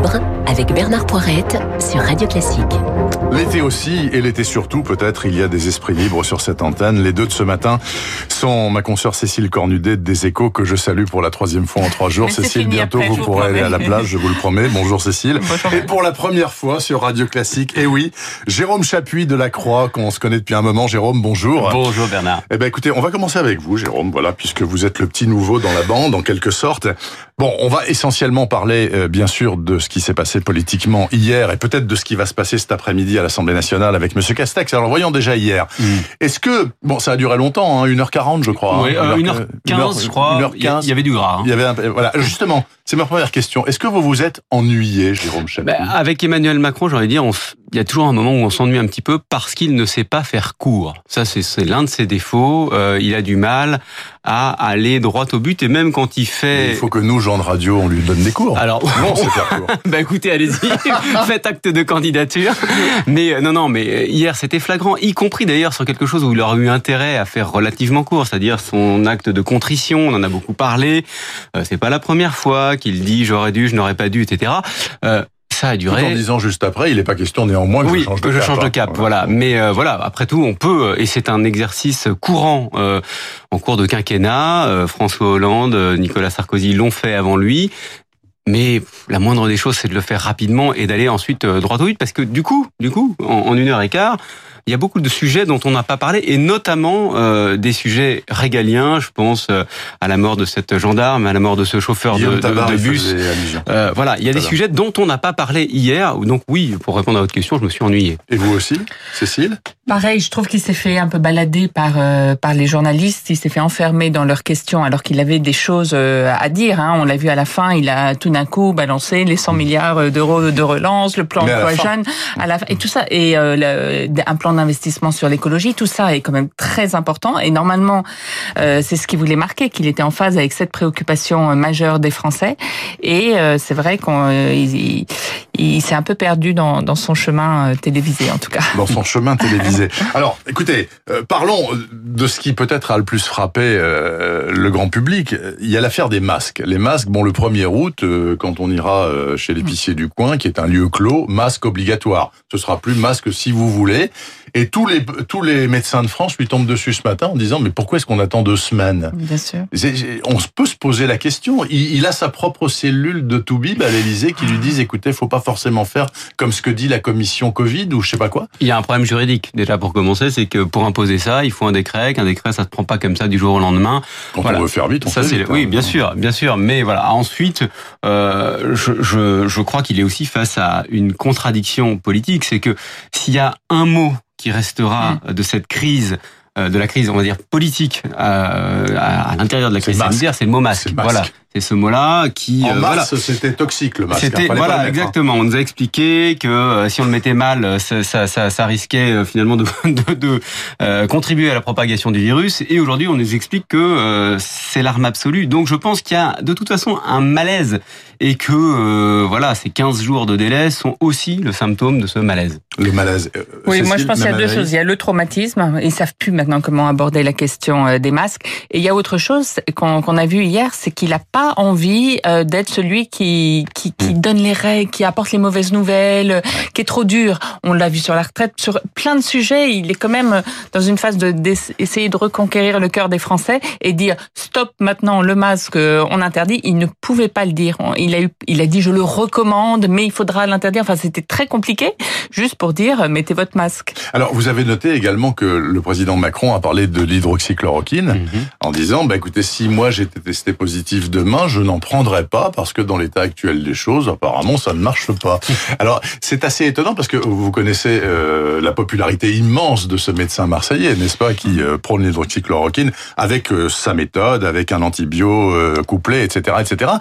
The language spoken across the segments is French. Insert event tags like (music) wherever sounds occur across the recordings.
libre avec Bernard Poirette sur Radio Classique. L'été aussi, et l'été surtout, peut-être, il y a des esprits libres sur cette antenne. Les deux de ce matin sont ma consoeur Cécile Cornudet des Échos, que je salue pour la troisième fois en trois jours. Cécile, bientôt vous pourrez aller à la plage, je vous le promets. Bonjour Cécile. Et pour la première fois sur Radio Classique, et oui, Jérôme Chapuis de la Croix, qu'on se connaît depuis un moment. Jérôme, bonjour. Bonjour Bernard. Eh ben écoutez, on va commencer avec vous, Jérôme, voilà, puisque vous êtes le petit nouveau dans la bande, en quelque sorte. Bon, on va essentiellement parler, euh, bien sûr, de ce qui s'est passé politiquement hier et peut-être de ce qui va se passer cet après-midi à l'Assemblée nationale avec Monsieur Castex. Alors, voyons déjà hier. Mm. Est-ce que, bon, ça a duré longtemps, hein, 1h40, je crois. Oui, hein, 1h15, je crois. 1h15. Il y avait du gras. Hein. Il y avait un, voilà, justement, c'est ma première question. Est-ce que vous vous êtes ennuyé, Jérôme Chapuis ben, Avec Emmanuel Macron, j'aurais dire, on, il y a toujours un moment où on s'ennuie un petit peu parce qu'il ne sait pas faire court. Ça, c'est l'un de ses défauts. Euh, il a du mal à aller droit au but et même quand il fait. il faut que nous, gens de radio, on lui donne des cours. Alors, non, c'est faire court. (laughs) bah écoutez, allez-y, (laughs) faites acte de candidature. Mais euh, non, non, mais euh, hier c'était flagrant, y compris d'ailleurs sur quelque chose où il aurait eu intérêt à faire relativement court, c'est-à-dire son acte de contrition. On en a beaucoup parlé. c'est pas la première fois qu'il dit j'aurais dû, je n'aurais pas dû, etc. Euh, ça a duré. en disant juste après, il n'est pas question néanmoins que oui, je change de que cap. Je change de hein. cap voilà. Mais euh, voilà, après tout, on peut, et c'est un exercice courant euh, en cours de quinquennat. Euh, François Hollande, Nicolas Sarkozy l'ont fait avant lui. Mais la moindre des choses, c'est de le faire rapidement et d'aller ensuite droit au but, parce que du coup, du coup, en, en une heure et quart, il y a beaucoup de sujets dont on n'a pas parlé, et notamment euh, des sujets régaliens. Je pense euh, à la mort de cette gendarme, à la mort de ce chauffeur de, de, de, bus. Euh, voilà, il y a des sujets dont on n'a pas parlé hier. Donc oui, pour répondre à votre question, je me suis ennuyé. Et vous aussi, Cécile? Pareil, je trouve qu'il s'est fait un peu balader par euh, par les journalistes. Il s'est fait enfermer dans leurs questions alors qu'il avait des choses euh, à dire. Hein. On l'a vu à la fin, il a tout d'un coup balancé les 100 milliards d'euros de relance, le plan emploi jeune, à la et tout ça, et le, un plan d'investissement sur l'écologie, tout ça est quand même très important. Et normalement, euh, c'est ce qui voulait marquer, qu'il était en phase avec cette préoccupation majeure des Français. Et euh, c'est vrai qu'il il, s'est un peu perdu dans, dans, son chemin télévisé, en tout cas. Dans son (laughs) chemin télévisé. Alors, écoutez, euh, parlons de ce qui peut-être a le plus frappé euh, le grand public. Il y a l'affaire des masques. Les masques, bon, le 1er août, euh, quand on ira chez l'épicier du coin, qui est un lieu clos, masque obligatoire. Ce sera plus masque si vous voulez. Et tous les tous les médecins de France lui tombent dessus ce matin en disant mais pourquoi est-ce qu'on attend deux semaines? Bien sûr. On peut se poser la question. Il, il a sa propre cellule de Toubib à l'Élysée qui lui disent écoutez, faut pas forcément faire comme ce que dit la commission Covid ou je sais pas quoi. Il y a un problème juridique déjà pour commencer, c'est que pour imposer ça, il faut un décret. Qu'un décret, ça se prend pas comme ça du jour au lendemain. Quand on veut faire vite, on ça, vite, Oui, hein. bien sûr, bien sûr. Mais voilà. Ensuite, euh, je, je, je crois qu'il est aussi face à une contradiction politique, c'est que s'il y a un mot qui restera de cette crise de la crise, on va dire politique euh, à, l'intérieur de la crise sanitaire, c'est le mot masque. Voilà, c'est ce mot-là qui. En euh, mars, c'était toxique le masque. C'était voilà, exactement. On nous a expliqué que euh, si on le mettait mal, ça, ça, ça, ça risquait euh, finalement de, (laughs) de, de euh, contribuer à la propagation du virus. Et aujourd'hui, on nous explique que euh, c'est l'arme absolue. Donc, je pense qu'il y a de toute façon un malaise et que euh, voilà, ces 15 jours de délai sont aussi le symptôme de ce malaise. Le malaise. oui, Cécile, moi je pense qu'il y a deux choses. Il y a le traumatisme. Ils savent plus maintenant comment aborder la question des masques. Et il y a autre chose qu'on qu a vu hier, c'est qu'il n'a pas envie euh, d'être celui qui, qui, qui donne les règles, qui apporte les mauvaises nouvelles, qui est trop dur. On l'a vu sur la retraite, sur plein de sujets. Il est quand même dans une phase de d'essayer de reconquérir le cœur des Français et dire stop maintenant le masque, on interdit. Il ne pouvait pas le dire. Il a eu, il a dit je le recommande, mais il faudra l'interdire. Enfin, c'était très compliqué, juste pour dire mettez votre masque. Alors, vous avez noté également que le président Macron a parlé de l'hydroxychloroquine mm -hmm. en disant bah écoutez, si moi j'étais testé positif demain, je n'en prendrai pas parce que dans l'état actuel des choses, apparemment, ça ne marche pas. (laughs) Alors, c'est assez étonnant parce que vous connaissez euh, la popularité immense de ce médecin marseillais, n'est-ce pas, qui euh, prône l'hydroxychloroquine avec euh, sa méthode, avec un antibio couplé, etc., etc.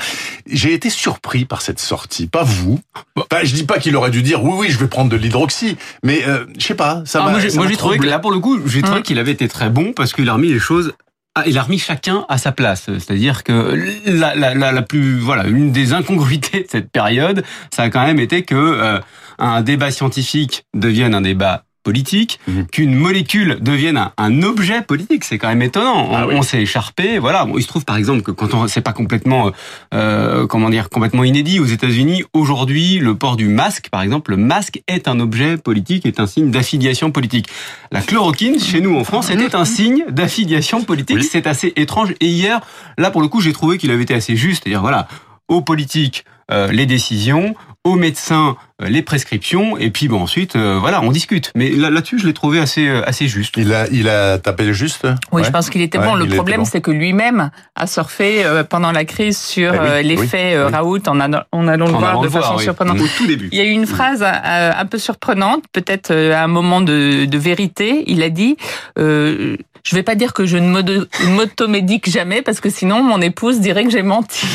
J'ai été surpris par cette sortie, pas vous. Bah, je dis pas qu'il aurait dû dire oui, oui, je vais prendre de l'hydroxy, mais je sais pas. Ça ah, moi, j'ai trouvé que là, pour le coup, j'ai trouvé qu'il avait été très bon parce qu'il a remis les choses ah, il a remis chacun à sa place. C'est-à-dire que la, la, la, la, plus, voilà, une des incongruités de cette période, ça a quand même été que euh, un débat scientifique devienne un débat politique, Mhm. qu'une molécule devienne un, un objet politique. C'est quand même étonnant. On, Ah oui. on s'est écharpé. Voilà. Bon, il se trouve par exemple que quand on, c'est pas complètement, euh, comment dire, complètement inédit aux États-Unis. Aujourd'hui, le port du masque, par exemple, le masque est un objet politique, est un signe d'affiliation politique. La chloroquine, chez nous en France, était un signe d'affiliation politique. Oui. C'est assez étrange. Et hier, là pour le coup, j'ai trouvé qu'il avait été assez juste. C'est-à-dire voilà, aux politiques euh, les décisions, aux médecins euh, les prescriptions, et puis bon ensuite euh, voilà on discute. Mais là- là-dessus je l'ai trouvé assez euh, assez juste. Il a, il a tapé juste? Oui, Ouais. je pense qu'il était Ouais, bon. Le problème, bon. c'est que lui-même a surfé euh, pendant la crise sur Eh oui, euh, oui, l'effet euh, oui. Raoult en, allant- le voir de le voir, façon oui. surprenante. Au tout début. Il y a eu une phrase un peu surprenante, peut-être à un moment de, de vérité. Il a dit euh, Je vais pas dire que je ne m'auto- m'automédique jamais, parce que sinon mon épouse dirait que j'ai menti.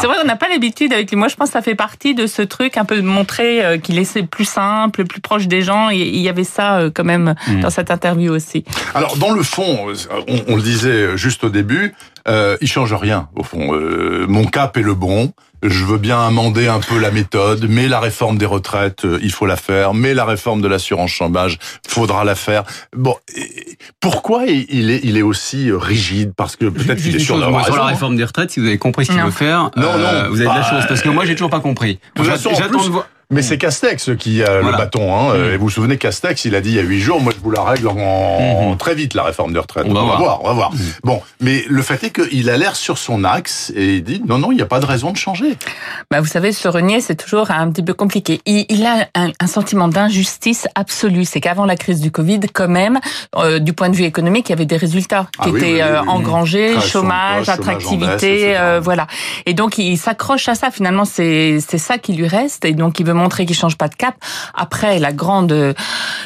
C'est vrai, on n'a pas l'habitude avec lui. Moi, je pense que ça fait partie de ce truc un peu de montrer euh, qu'il essaie plus simple, plus proche des gens. Et il y avait ça euh, quand même Mm. dans cette interview aussi. Alors dans le fond, on, on le disait juste au début, euh, il change rien au fond. Euh, mon cap est le bon. Je veux bien amender un peu la méthode, mais la réforme des retraites, euh, il faut la faire. Mais la réforme de l'assurance chômage, faudra la faire. Bon, et pourquoi il est, il est aussi rigide? Parce que peut-être qu'il est sur la raison. réforme des retraites, si vous avez compris ce qu'il Non. veut faire, Non, euh, non, vous avez de la bah, chance parce que moi j'ai toujours pas compris. J'attends plus, de voir. Mais c'est Castex qui a Voilà. le bâton. Hein. Mm. Et vous vous souvenez, Castex, il a dit il y a huit jours, moi je vous la règle en Mhm. très vite la réforme des retraites. On va voir. voir, on va voir. Bon, mais le fait est qu'il a l'air sur son axe et il dit non, non, il n'y a pas de raison de changer. Bah, vous savez, se renier, c'est toujours un petit peu compliqué. Il, il a un, un sentiment d'injustice absolue. C'est qu'avant la crise du Covid, quand même, euh, du point de vue économique, il y avait des résultats Ah qui oui, étaient oui, oui, euh, oui. engrangés, Création chômage, baisse, attractivité, euh, voilà. Et donc, il s'accroche à ça. Finalement, c'est c'est ça qui lui reste. Et donc, il veut montrer qu'il change pas de cap. Après, la grande euh,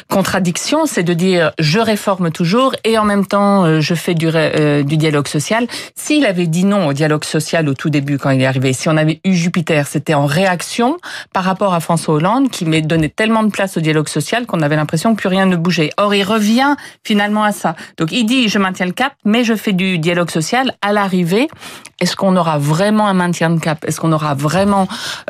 contradiction, c'est de dire je réforme toujours et en même temps euh, je fais euh, du dialogue social. S'il avait dit non au dialogue social au tout début quand il est arrivé, si on avait eu Jupiter, c'était en réaction par rapport à François Hollande qui donné tellement de place au dialogue social qu'on avait l'impression que plus rien ne bougeait. Or, il revient finalement à ça. Donc, il dit je maintiens le cap, mais je fais du dialogue social. À l'arrivée, est-ce qu'on aura vraiment un maintien de cap? Est-ce qu'on aura vraiment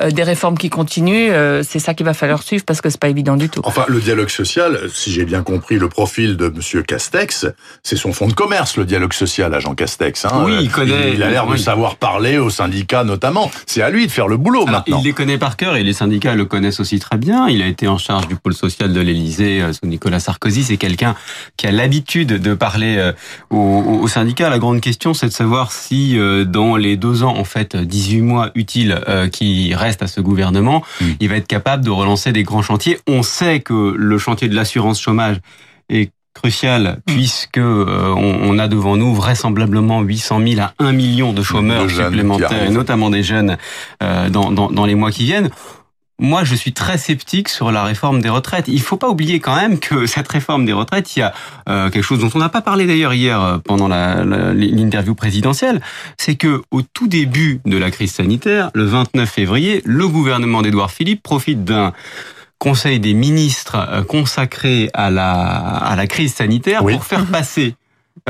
des réformes qui continuent Euh, C'est ça qu'il va falloir suivre parce que c'est pas évident du tout. Enfin, le dialogue social, si j'ai bien compris le profil de Monsieur Castex, c'est son fonds de commerce, le dialogue social à Jean Castex. Hein. Oui, il Euh, connaît- Il, a l'air de savoir parler aux syndicats notamment. C'est à lui de faire le boulot Alors, maintenant. il les connaît par cœur et les syndicats le connaissent aussi très bien. Il a été en charge du pôle social de l'Élysée euh, sous Nicolas Sarkozy. C'est quelqu'un qui a l'habitude de parler aux, aux syndicats. La grande question, c'est de savoir si dans les deux ans, en fait, 18 mois utiles qui restent à ce gouvernement, Mm. il va être capable de relancer des grands chantiers. On sait que le chantier de l'assurance chômage est crucial puisque euh, on, on a devant nous vraisemblablement 800 000 à 1 million de chômeurs De supplémentaires, et notamment des jeunes euh, dans, dans, dans les mois qui viennent. Moi, je suis très sceptique sur la réforme des retraites. Il faut pas oublier quand même que (laughs) cette réforme des retraites, il y a euh, quelque chose dont on n'a pas parlé d'ailleurs hier euh, pendant l'interview présidentielle, c'est que au tout début de la crise sanitaire, le 29 février, le gouvernement d'Édouard Philippe profite d'un Conseil des ministres euh, consacré à la, à la crise sanitaire Oui. pour faire passer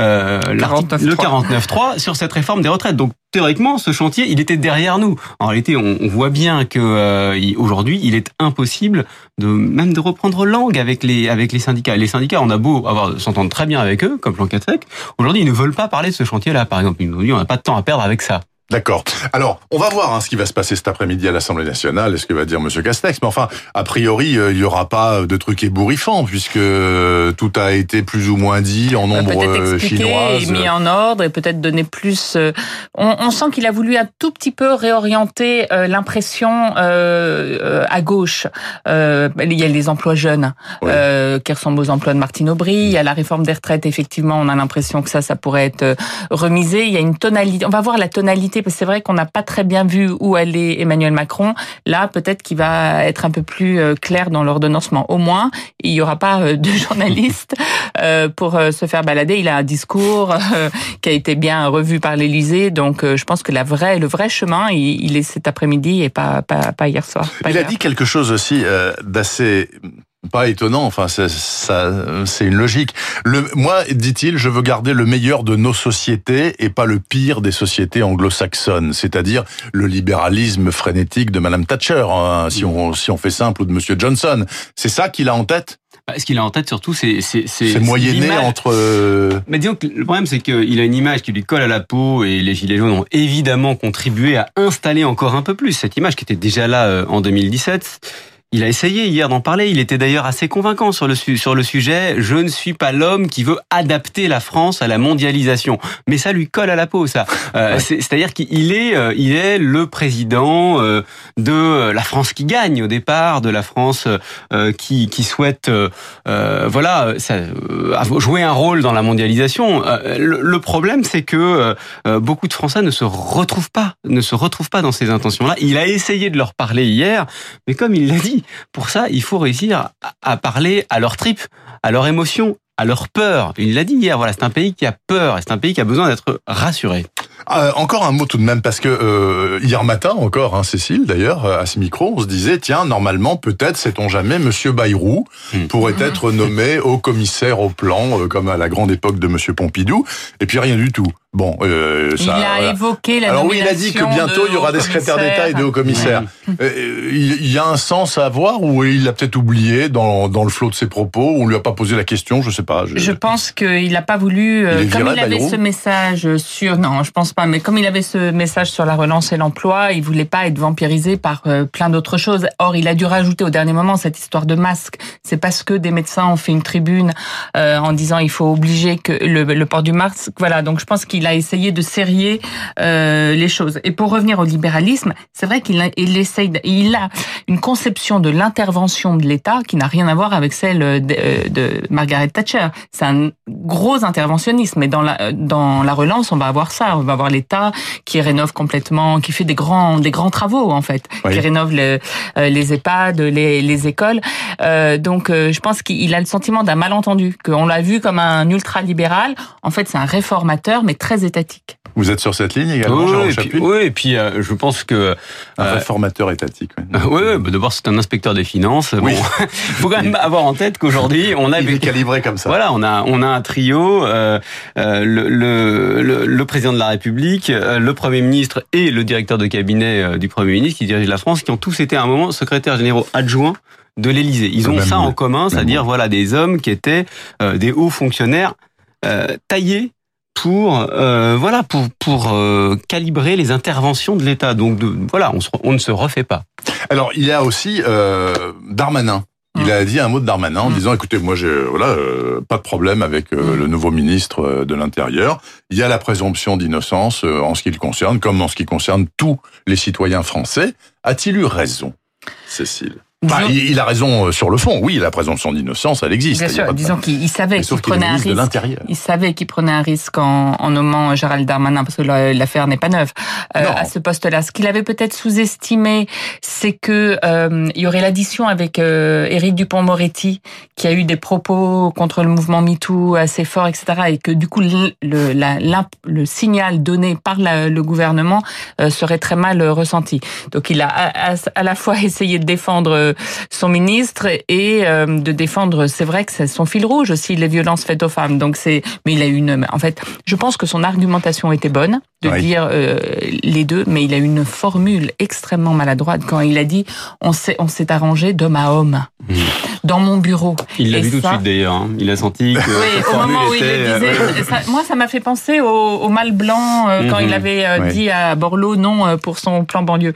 euh, l'article- 49.3. le 49.3 sur cette réforme des retraites. Donc théoriquement, ce chantier, il était derrière nous. En réalité, on, on voit bien que euh, aujourd'hui, il est impossible de même de reprendre langue avec les avec les syndicats. Les syndicats, on a beau avoir s'entendre très bien avec eux, comme Jean Catrec, aujourd'hui, ils ne veulent pas parler de ce chantier-là. Par exemple, ils nous dit, on n'a pas de temps à perdre avec ça. D'accord. Alors, on va voir hein, ce qui va se passer cet après-midi à l'Assemblée nationale et ce que va dire Monsieur Castex. Mais enfin, a priori, euh, il y aura pas de trucs ébouriffants puisque euh, tout a été plus ou moins dit en nombre euh, et mis en ordre et peut-être donner plus. euh, on, on sent qu'il a voulu un tout petit peu réorienter euh, l'impression euh, euh, à gauche. Euh, il y a les emplois jeunes Oui. euh, qui ressemblent aux emplois de Martine Aubry. Il y a la réforme des retraites. Effectivement, on a l'impression que ça, ça pourrait être euh, remisé. Il y a une tonalité. On va voir la tonalité parce que c'est vrai qu'on n'a pas très bien vu où allait Emmanuel Macron. Là, peut-être qu'il va être un peu plus euh, clair dans l'ordonnancement. Au moins, il y aura pas euh, de (laughs) journalistes euh, pour se faire balader. Il a un discours qui a été bien revu par l'Élysée, donc je pense que la vraie, le vrai chemin, il, est cet après-midi et pas, pas, pas hier soir. pas Il a dit quelque chose aussi d'assez pas étonnant. Enfin, c'est- ça, c'est une logique. Le, moi, dit-il, je veux garder le meilleur de nos sociétés et pas le pire des sociétés anglo-saxonnes, c'est-à-dire le libéralisme frénétique de Madame Thatcher, hein, si on si on fait simple, ou de Monsieur Johnson. C'est ça qu'il a en tête? Bah, ce qu'il a en tête surtout, c'est c'est c'est moyenné entre. Euh... Mais disons que le problème, c'est qu'il a une image qui lui colle à la peau et les gilets jaunes ont évidemment contribué à installer encore un peu plus cette image qui était déjà là euh, en 2017. Il a essayé hier d'en parler. Il était d'ailleurs assez convaincant sur le, sur le sujet. Je ne suis pas l'homme qui veut adapter la France à la mondialisation. Mais ça lui colle à la peau, ça. Euh, C'est-à-dire qu'il est, euh, il est le président euh, de la France qui gagne au départ, de la France euh, qui, qui souhaite, voilà, ça, jouer un rôle dans la mondialisation. Le, le problème, c'est que beaucoup de Français ne se retrouvent pas, ne se retrouvent pas dans ces intentions-là. Il a essayé de leur parler hier, mais comme il l'a dit, pour ça, il faut réussir à parler à leur tripes, à leur émotion, à leur peur. Il l'a dit hier, voilà, c'est un pays qui a peur, et c'est un pays qui a besoin d'être rassuré. Euh, encore un mot tout de même, parce que euh, hier matin encore, hein, Cécile d'ailleurs, à ce micro, on se disait, tiens, normalement, peut-être, sait-on jamais, Monsieur Bayrou hmm. pourrait être nommé au commissaire au plan, euh, comme à la grande époque de Monsieur Pompidou, et puis rien du tout. Bon, euh, ça, il a évoqué la Alors oui, il a dit que bientôt il y aura des secrétaires d'État et des hauts commissaires. Euh, il y a un sens à avoir ou il l'a peut-être oublié dans, dans le flot de ses propos ou on lui a pas posé la question, je sais pas. Je, je pense qu'il n'a pas voulu, euh, comme il avait ce message sur, non, je pense pas, mais comme il avait ce message sur la relance et l'emploi, il voulait pas être vampirisé par euh, plein d'autres choses. Or, il a dû rajouter au dernier moment cette histoire de masque. C'est parce que des médecins ont fait une tribune en disant il faut obliger que le, le port du masque. Voilà, donc je pense qu'il il a essayé de serrer euh, les choses. Et pour revenir au libéralisme, c'est vrai qu'il il essaye, il a une conception de l'intervention de l'État qui n'a rien à voir avec celle de, euh, de Margaret Thatcher. C'est un gros interventionnisme. Et dans la dans la relance, on va avoir ça. On va avoir l'État qui rénove complètement, qui fait des grands des grands travaux en fait, qui rénove le, euh, les EHPAD, les, les écoles. Euh, donc, euh, je pense qu'il a le sentiment d'un malentendu, qu'on l'a vu comme un ultra libéral. En fait, c'est un réformateur, mais très étatique. Vous êtes sur cette ligne également, oui, et puis, oui, et puis euh, je pense que un euh, réformateur étatique. Oui, (laughs) oui bah, d'abord c'est un inspecteur des finances. Oui. Bon, (laughs) faut quand même avoir en tête qu'aujourd'hui on a il est calibré comme ça. Voilà, on a on a un trio, euh, euh le, le, le, président de la République, le premier ministre et le directeur de cabinet du premier ministre qui dirige la France, qui ont tous été à un moment secrétaires généraux adjoints de l'Élysée. Ils ont ça en commun, c'est-à-dire voilà des hommes qui étaient des hauts fonctionnaires taillés pour euh, voilà pour pour euh, calibrer les interventions de l'État. Donc de, voilà, on, on, ne se refait pas. Alors il y a aussi euh, Darmanin. Il a dit un mot de Darmanin en mm. disant écoutez moi j'ai voilà euh, pas de problème avec euh, mm. le nouveau ministre de l'intérieur. Il y a la présomption d'innocence en ce qui le concerne comme en ce qui concerne tous les citoyens français. A-t-il eu raison, Cécile? Bah, il, a raison euh, sur le fond. Oui, la présomption d'innocence, elle existe. Bien sûr. Disons qu'il savait qu'il prenait un risque. Il savait qu'il prenait un risque en, en, nommant Gérald Darmanin parce que l'affaire n'est pas neuve euh, à ce poste-là. Ce qu'il avait peut-être sous-estimé, c'est que euh, il y aurait l'addition avec euh, Éric Dupont-Moretti, qui a eu des propos contre le mouvement MeToo assez forts, etc., et que du coup le, la, le signal donné par le gouvernement euh, serait très mal ressenti. Donc il a à, à la fois (laughs) essayé de défendre son ministre et euh, de défendre, c'est vrai que c'est son fil rouge aussi, les violences faites aux femmes. Donc c'est, mais il a une, en fait, je pense que son argumentation était bonne de dire euh, les deux, mais il a une formule extrêmement maladroite quand il a dit on s'est on s'est arrangé d'homme à homme mmh. dans mon bureau. Il l'a vu tout de suite d'ailleurs. Hein. Il a senti que (laughs) oui, au moment où il le disait, euh, moi ça m'a fait penser au, au mal blanc quand mmh. il avait dit à Borloo non pour son plan banlieue.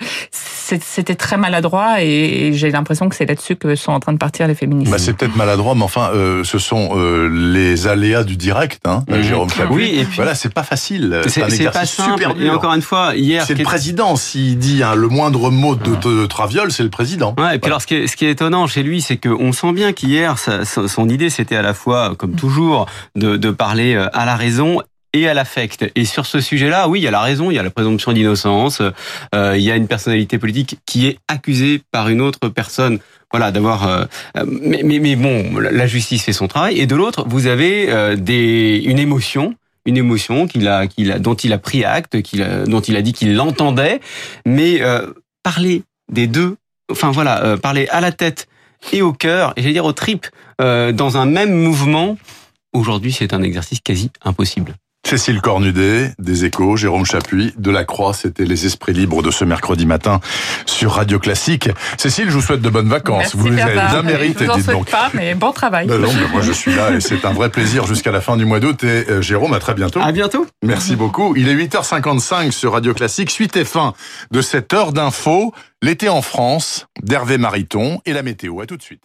C'était très maladroit et j'ai l'impression que c'est là-dessus que sont en train de partir les féministes. Bah, c'est peut-être maladroit, mais enfin, euh, ce sont euh, les aléas du direct, hein, mmh. Jérôme. Oui, et puis, voilà, c'est pas facile. C'est un exercice pas super dur. Et encore une fois, hier, c'est le président. S'il dit hein, le moindre mot de, de, Traviole, c'est le président. Ouais, et puis alors, ce qui, est, ce qui est étonnant chez lui, c'est qu'on sent bien qu'hier, son idée, c'était à la fois, comme toujours, de, de parler euh, à la raison et à l'affect. Et sur ce sujet-là, oui, il y a la raison, il y a la présomption d'innocence, euh, il y a une personnalité politique qui est accusée par une autre personne voilà d'avoir euh, mais, mais, bon la justice fait son travail. Et de l'autre vous avez euh, une émotion une émotion qu'il a, qu'il a dont il a pris acte dont il a dit qu'il l'entendait. Mais euh, parler des deux enfin voilà euh, parler à la tête et au cœur et j'allais dire aux tripes dans un même mouvement aujourd'hui c'est un exercice quasi impossible Cécile Cornudet, des Échos, Jérôme Chapuis, de la Croix, c'était les esprits libres de ce mercredi matin sur Radio Classique. Cécile, je vous souhaite de bonnes vacances. Merci vous les avez bien méritées, Je vous en dites souhaite donc. pas, mais bon travail. Ben non, mais moi je suis là et c'est un vrai plaisir jusqu'à la fin du mois d'août. Et euh, Jérôme, à très bientôt. À bientôt. Merci beaucoup. Il est 8h55 sur Radio Classique. Suite et fin de cette heure d'info. L'été en France, d'Hervé Mariton et la météo. À tout de suite.